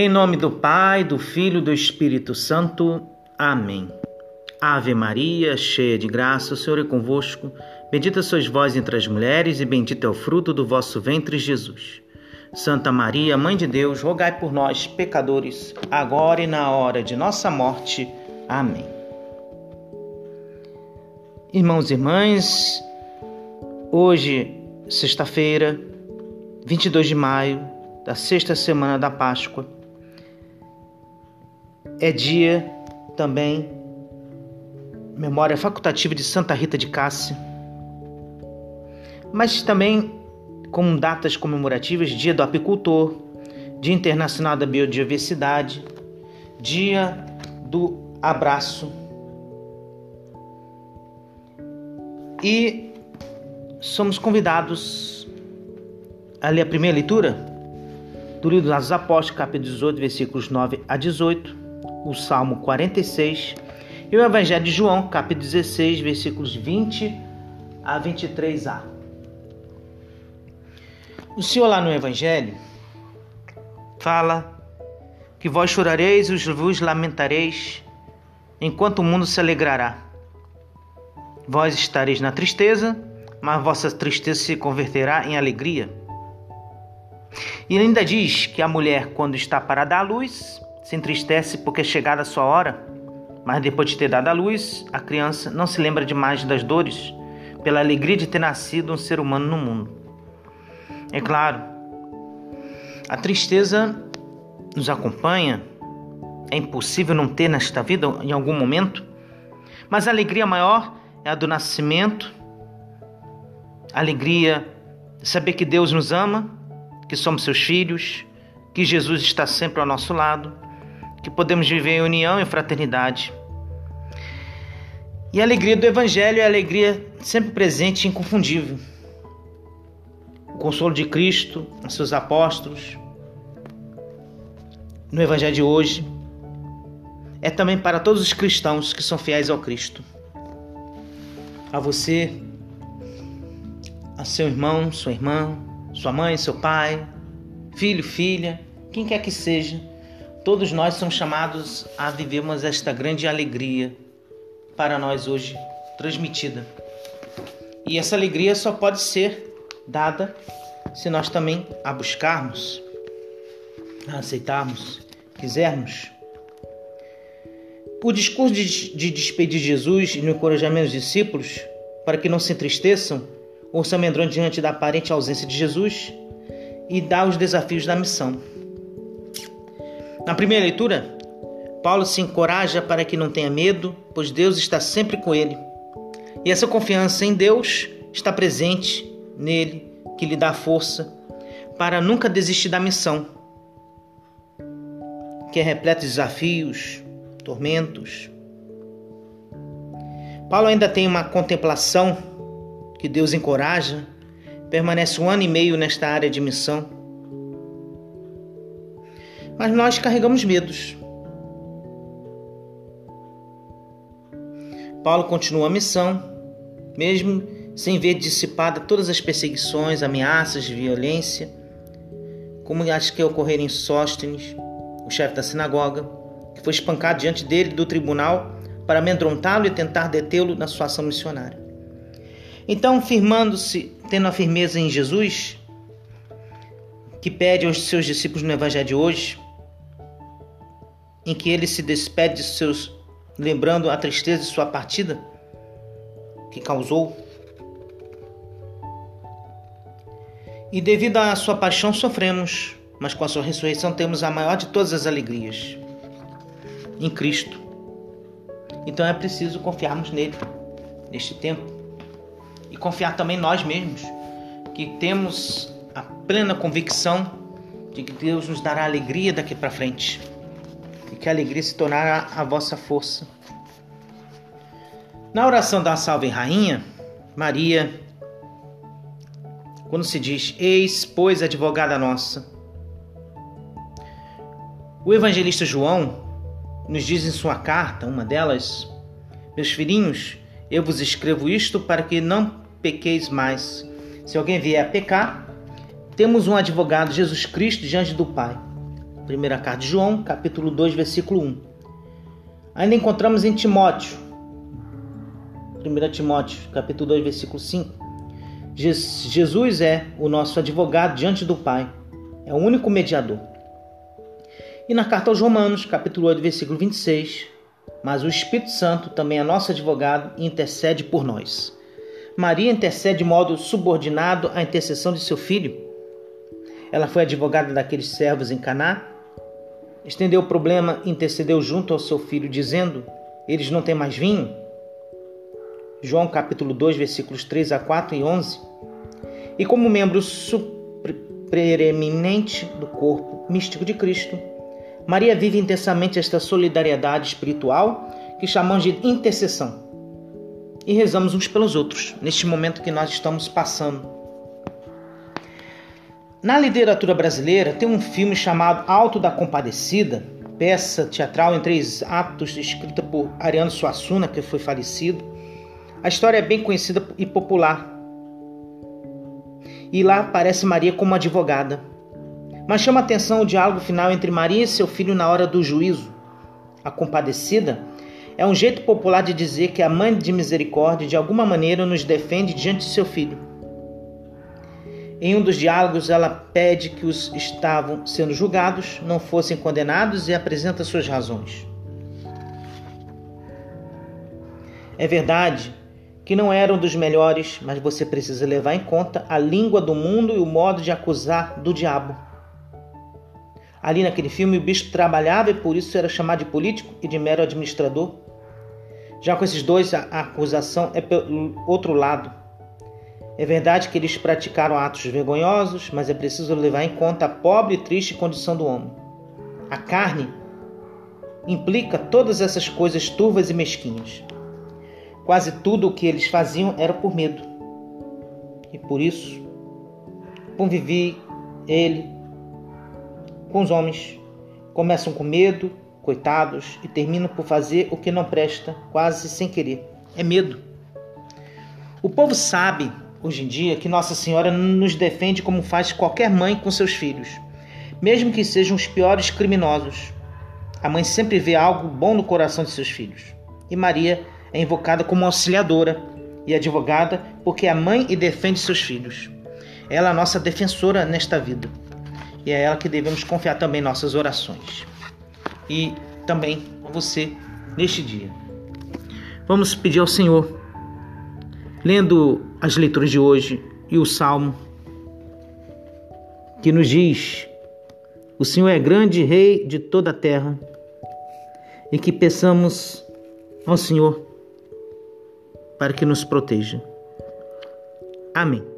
Em nome do Pai, do Filho e do Espírito Santo. Amém. Ave Maria, cheia de graça, o Senhor é convosco. Bendita sois vós entre as mulheres, e bendito é o fruto do vosso ventre, Jesus. Santa Maria, Mãe de Deus, rogai por nós, pecadores, agora e na hora de nossa morte. Amém. Irmãos e irmãs, hoje, sexta-feira, 22 de maio, da sexta semana da Páscoa, é dia também memória facultativa de Santa Rita de Cássia, mas também como datas comemorativas Dia do Apicultor, Dia Internacional da Biodiversidade, Dia do Abraço. E somos convidados a ler a primeira leitura do livro dos Apóstolos, capítulo 18, versículos 9 a 18, o Salmo 46 e o Evangelho de João, capítulo 16, versículos 20 a 23a. O Senhor lá no Evangelho fala que vós chorareis e vos lamentareis, enquanto o mundo se alegrará. Vós estareis na tristeza, mas vossa tristeza se converterá em alegria. E ainda diz que a mulher, quando está para dar à luz, se entristece porque é chegada a sua hora, mas depois de ter dado à luz, a criança não se lembra demais das dores, pela alegria de ter nascido um ser humano no mundo. É claro, a tristeza nos acompanha, é impossível não ter nesta vida em algum momento, mas a alegria maior é a do nascimento, a alegria de saber que Deus nos ama, que somos seus filhos, que Jesus está sempre ao nosso lado, que podemos viver em união e fraternidade. E a alegria do Evangelho é a alegria sempre presente e inconfundível. O consolo de Cristo, os seus apóstolos, no Evangelho de hoje, é também para todos os cristãos que são fiéis ao Cristo. A você, a seu irmão, sua irmã, sua mãe, seu pai, filho, filha, quem quer que seja, todos nós somos chamados a vivermos esta grande alegria para nós hoje transmitida. E essa alegria só pode ser dada se nós também a buscarmos, a aceitarmos, quisermos. O discurso de, de despedir Jesus e no encorajamento dos discípulos para que não se entristeçam ou se amedrontam diante da aparente ausência de Jesus e dá os desafios da missão. Na primeira leitura, Paulo se encoraja para que não tenha medo, pois Deus está sempre com ele. E essa confiança em Deus está presente nele, que lhe dá força para nunca desistir da missão, que é repleta de desafios, tormentos. Paulo ainda tem uma contemplação que Deus encoraja, permanece um ano e meio nesta área de missão. Mas nós carregamos medos. Paulo continua a missão, mesmo sem ver dissipada todas as perseguições, ameaças, violência, como as que ocorreram em Sóstenes, o chefe da sinagoga, que foi espancado diante dele do tribunal para amedrontá-lo e tentar detê-lo na sua ação missionária. Então, firmando-se, tendo a firmeza em Jesus, que pede aos seus discípulos no Evangelho de hoje, em que ele se despede de seus, lembrando a tristeza de sua partida que causou. E devido à sua paixão sofremos, mas com a sua ressurreição temos a maior de todas as alegrias em Cristo. Então é preciso confiarmos nele neste tempo e confiar também nós mesmos, que temos a plena convicção de que Deus nos dará alegria daqui para frente e que a alegria se tornará a vossa força. Na oração da Salve Rainha, Maria, quando se diz: Eis, pois, advogada nossa. O evangelista João nos diz em sua carta, uma delas: Meus filhinhos, eu vos escrevo isto para que não pequeis mais. Se alguém vier a pecar, temos um advogado, Jesus Cristo, diante do Pai, Primeira carta de João, capítulo 2, versículo 1. Ainda encontramos em Timóteo, 1 Timóteo, capítulo 2, versículo 5. Jesus é o nosso advogado diante do Pai, é o único mediador. E na carta aos Romanos, capítulo 8, versículo 26, mas o Espírito Santo também é nosso advogado e intercede por nós. Maria intercede de modo subordinado à intercessão de seu filho. Ela foi advogada daqueles servos em Caná, estendeu o problema intercedeu junto ao seu filho, dizendo: Eles não têm mais vinho? João capítulo 2, versículos 3 a 4 e 11. E como membro preeminente do corpo místico de Cristo, Maria vive intensamente esta solidariedade espiritual que chamamos de intercessão. E rezamos uns pelos outros neste momento que nós estamos passando. Na literatura brasileira tem um filme chamado Alto da Compadecida, peça teatral em três atos escrita por Ariano Suassuna, que foi falecido. A história é bem conhecida e popular. E lá aparece Maria como advogada. Mas chama atenção o diálogo final entre Maria e seu filho na hora do juízo. A compadecida é um jeito popular de dizer que a mãe de misericórdia de alguma maneira nos defende diante de seu filho. Em um dos diálogos, ela pede que os estavam sendo julgados não fossem condenados e apresenta suas razões. É verdade que não eram dos melhores, mas você precisa levar em conta a língua do mundo e o modo de acusar do diabo. Ali naquele filme, o bicho trabalhava e por isso era chamado de político e de mero administrador. Já com esses dois, a acusação é pelo outro lado. É verdade que eles praticaram atos vergonhosos, mas é preciso levar em conta a pobre e triste condição do homem. A carne implica todas essas coisas turvas e mesquinhas. Quase tudo o que eles faziam era por medo. E por isso, convivi ele com os homens. Começam com medo, coitados, e terminam por fazer o que não presta, quase sem querer. É medo. O povo sabe, hoje em dia, que Nossa Senhora nos defende como faz qualquer mãe com seus filhos, mesmo que sejam os piores criminosos. A mãe sempre vê algo bom no coração de seus filhos. E Maria é invocada como auxiliadora e advogada porque é a mãe e defende seus filhos. Ela é a nossa defensora nesta vida e é ela que devemos confiar também nossas orações. E também você neste dia. Vamos pedir ao Senhor, lendo as leituras de hoje e o salmo, que nos diz: O Senhor é grande Rei de toda a terra, e que peçamos ao Senhor para que nos proteja. Amém.